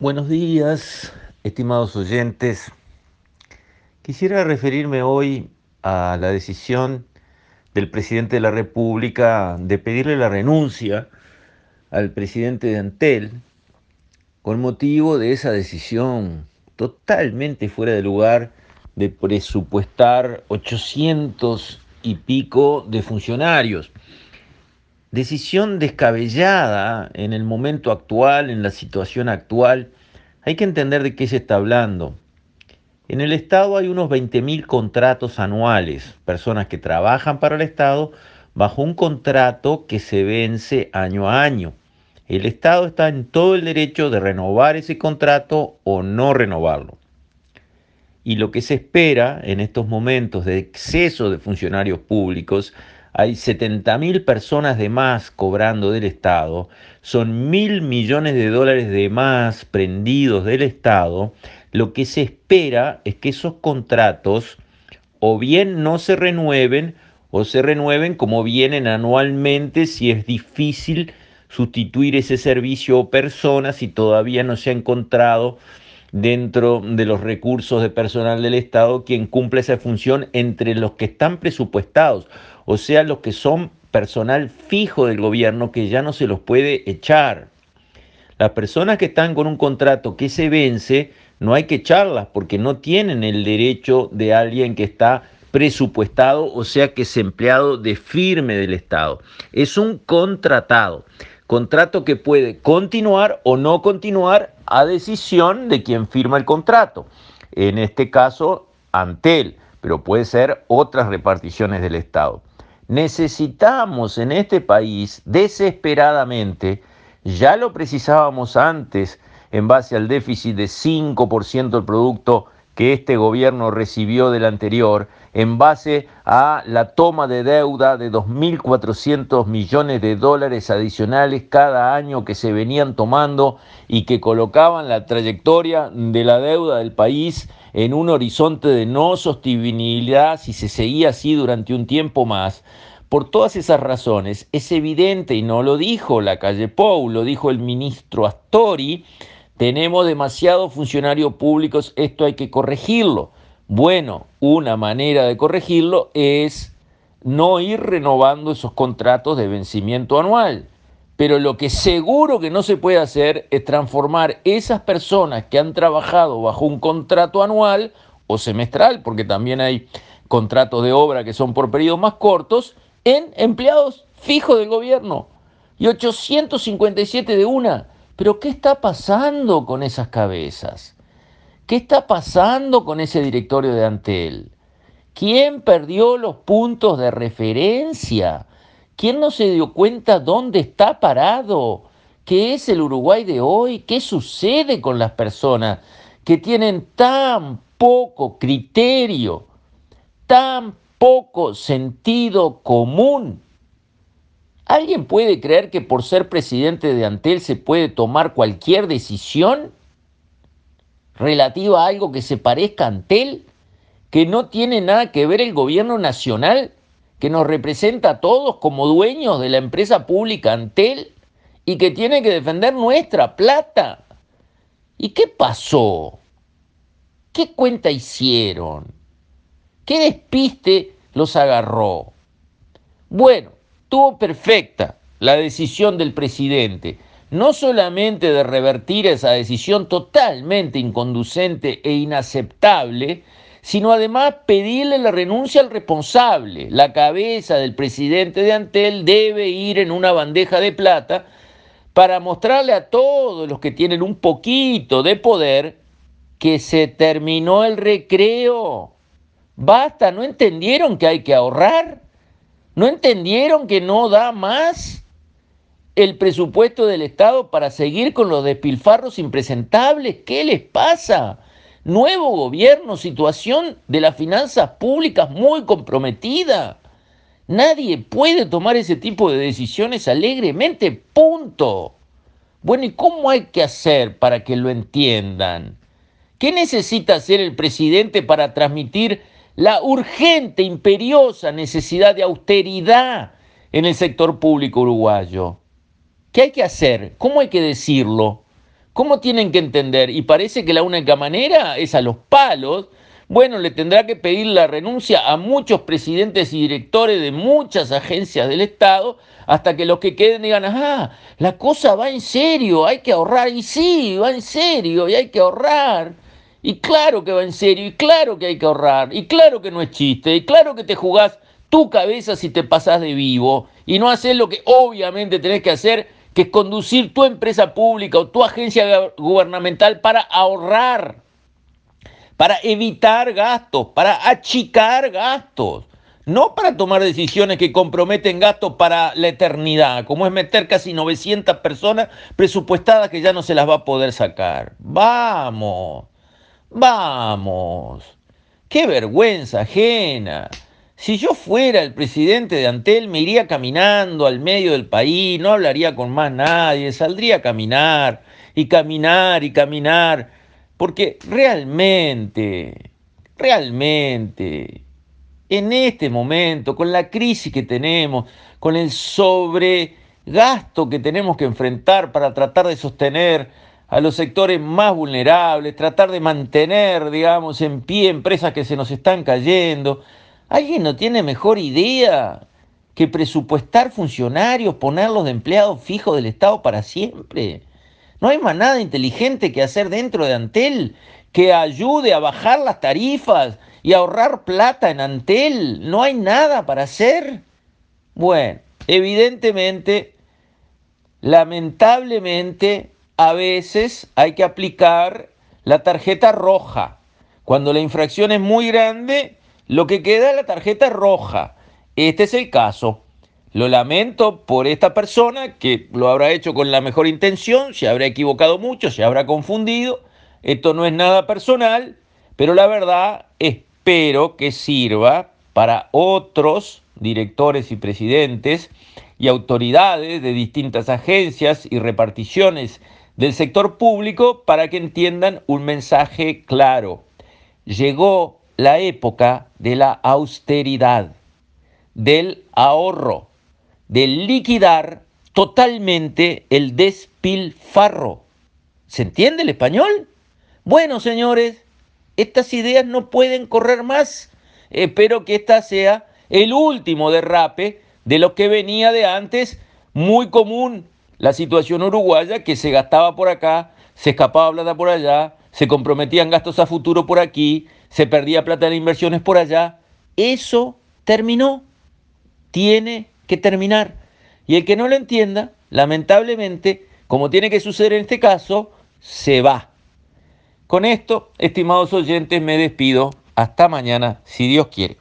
Buenos días, estimados oyentes. Quisiera referirme hoy a la decisión del presidente de la República de pedirle la renuncia al presidente de Antel con motivo de esa decisión totalmente fuera de lugar de presupuestar 800 y pico de funcionarios. Decisión descabellada en el momento actual, en la situación actual. Hay que entender de qué se está hablando. En el Estado hay unos 20.000 contratos anuales, personas que trabajan para el Estado bajo un contrato que se vence año a año. El Estado está en todo el derecho de renovar ese contrato o no renovarlo. Y lo que se espera en estos momentos de exceso de funcionarios públicos, hay 70.000 personas de más cobrando del Estado, son mil millones de dólares de más prendidos del Estado, lo que se espera es que esos contratos o bien no se renueven o se renueven como vienen anualmente si es difícil sustituir ese servicio o personas y todavía no se ha encontrado dentro de los recursos de personal del Estado quien cumple esa función entre los que están presupuestados, o sea, los que son personal fijo del gobierno que ya no se los puede echar. Las personas que están con un contrato que se vence, no hay que echarlas porque no tienen el derecho de alguien que está presupuestado, o sea que es empleado de firme del Estado. Es un contratado. Contrato que puede continuar o no continuar a decisión de quien firma el contrato. En este caso, Antel, pero puede ser otras reparticiones del Estado. Necesitamos en este país desesperadamente, ya lo precisábamos antes en base al déficit de 5% del Producto que este gobierno recibió del anterior en base a la toma de deuda de 2.400 millones de dólares adicionales cada año que se venían tomando y que colocaban la trayectoria de la deuda del país en un horizonte de no sostenibilidad si se seguía así durante un tiempo más. Por todas esas razones, es evidente, y no lo dijo la calle Pou, lo dijo el ministro Astori, tenemos demasiados funcionarios públicos, esto hay que corregirlo. Bueno, una manera de corregirlo es no ir renovando esos contratos de vencimiento anual. Pero lo que seguro que no se puede hacer es transformar esas personas que han trabajado bajo un contrato anual o semestral, porque también hay contratos de obra que son por periodos más cortos, en empleados fijos del gobierno. Y 857 de una. Pero ¿qué está pasando con esas cabezas? ¿Qué está pasando con ese directorio de Antel? ¿Quién perdió los puntos de referencia? ¿Quién no se dio cuenta dónde está parado? ¿Qué es el Uruguay de hoy? ¿Qué sucede con las personas que tienen tan poco criterio, tan poco sentido común? ¿Alguien puede creer que por ser presidente de Antel se puede tomar cualquier decisión relativa a algo que se parezca a Antel? ¿Que no tiene nada que ver el gobierno nacional? ¿Que nos representa a todos como dueños de la empresa pública Antel? ¿Y que tiene que defender nuestra plata? ¿Y qué pasó? ¿Qué cuenta hicieron? ¿Qué despiste los agarró? Bueno, Estuvo perfecta la decisión del presidente, no solamente de revertir esa decisión totalmente inconducente e inaceptable, sino además pedirle la renuncia al responsable. La cabeza del presidente de Antel debe ir en una bandeja de plata para mostrarle a todos los que tienen un poquito de poder que se terminó el recreo. Basta, ¿no entendieron que hay que ahorrar? ¿No entendieron que no da más el presupuesto del Estado para seguir con los despilfarros impresentables? ¿Qué les pasa? Nuevo gobierno, situación de las finanzas públicas muy comprometida. Nadie puede tomar ese tipo de decisiones alegremente, punto. Bueno, ¿y cómo hay que hacer para que lo entiendan? ¿Qué necesita hacer el presidente para transmitir la urgente, imperiosa necesidad de austeridad en el sector público uruguayo. ¿Qué hay que hacer? ¿Cómo hay que decirlo? ¿Cómo tienen que entender? Y parece que la única manera es a los palos. Bueno, le tendrá que pedir la renuncia a muchos presidentes y directores de muchas agencias del Estado hasta que los que queden digan, ah, la cosa va en serio, hay que ahorrar. Y sí, va en serio y hay que ahorrar. Y claro que va en serio, y claro que hay que ahorrar, y claro que no es chiste, y claro que te jugás tu cabeza si te pasás de vivo y no haces lo que obviamente tenés que hacer, que conducir tu empresa pública o tu agencia gubernamental para ahorrar, para evitar gastos, para achicar gastos, no para tomar decisiones que comprometen gastos para la eternidad, como es meter casi 900 personas presupuestadas que ya no se las va a poder sacar. Vamos, vamos, qué vergüenza ajena. Si yo fuera el presidente de Antel, me iría caminando al medio del país, no hablaría con más nadie, saldría a caminar y caminar y caminar, porque realmente, realmente, en este momento, con la crisis que tenemos, con el sobregasto que tenemos que enfrentar para tratar de sostener a los sectores más vulnerables, tratar de mantener, digamos, en pie empresas que se nos están cayendo, ¿Alguien no tiene mejor idea que presupuestar funcionarios, ponerlos de empleados fijos del Estado para siempre? No hay más nada inteligente que hacer dentro de Antel que ayude a bajar las tarifas y ahorrar plata en Antel. No hay nada para hacer. Bueno, evidentemente, lamentablemente, a veces hay que aplicar la tarjeta roja. Cuando la infracción es muy grande, lo que queda es la tarjeta roja. Este es el caso. Lo lamento por esta persona que lo habrá hecho con la mejor intención, se habrá equivocado mucho, se habrá confundido. Esto no es nada personal, pero la verdad espero que sirva para otros directores y presidentes y autoridades de distintas agencias y reparticiones del sector público para que entiendan un mensaje claro. Llegó la época de la austeridad, del ahorro, del liquidar totalmente el despilfarro. ¿Se entiende el español? Bueno, señores, estas ideas no pueden correr más. Espero que esta sea el último derrape de lo que venía de antes, muy común la situación uruguaya, que se gastaba por acá, se escapaba plata por allá, se comprometían gastos a futuro por aquí, se perdía plata en inversiones por allá. Eso terminó. Tiene que terminar. Y el que no lo entienda, lamentablemente, como tiene que suceder en este caso, se va. Con esto, estimados oyentes, me despido. Hasta mañana, si Dios quiere.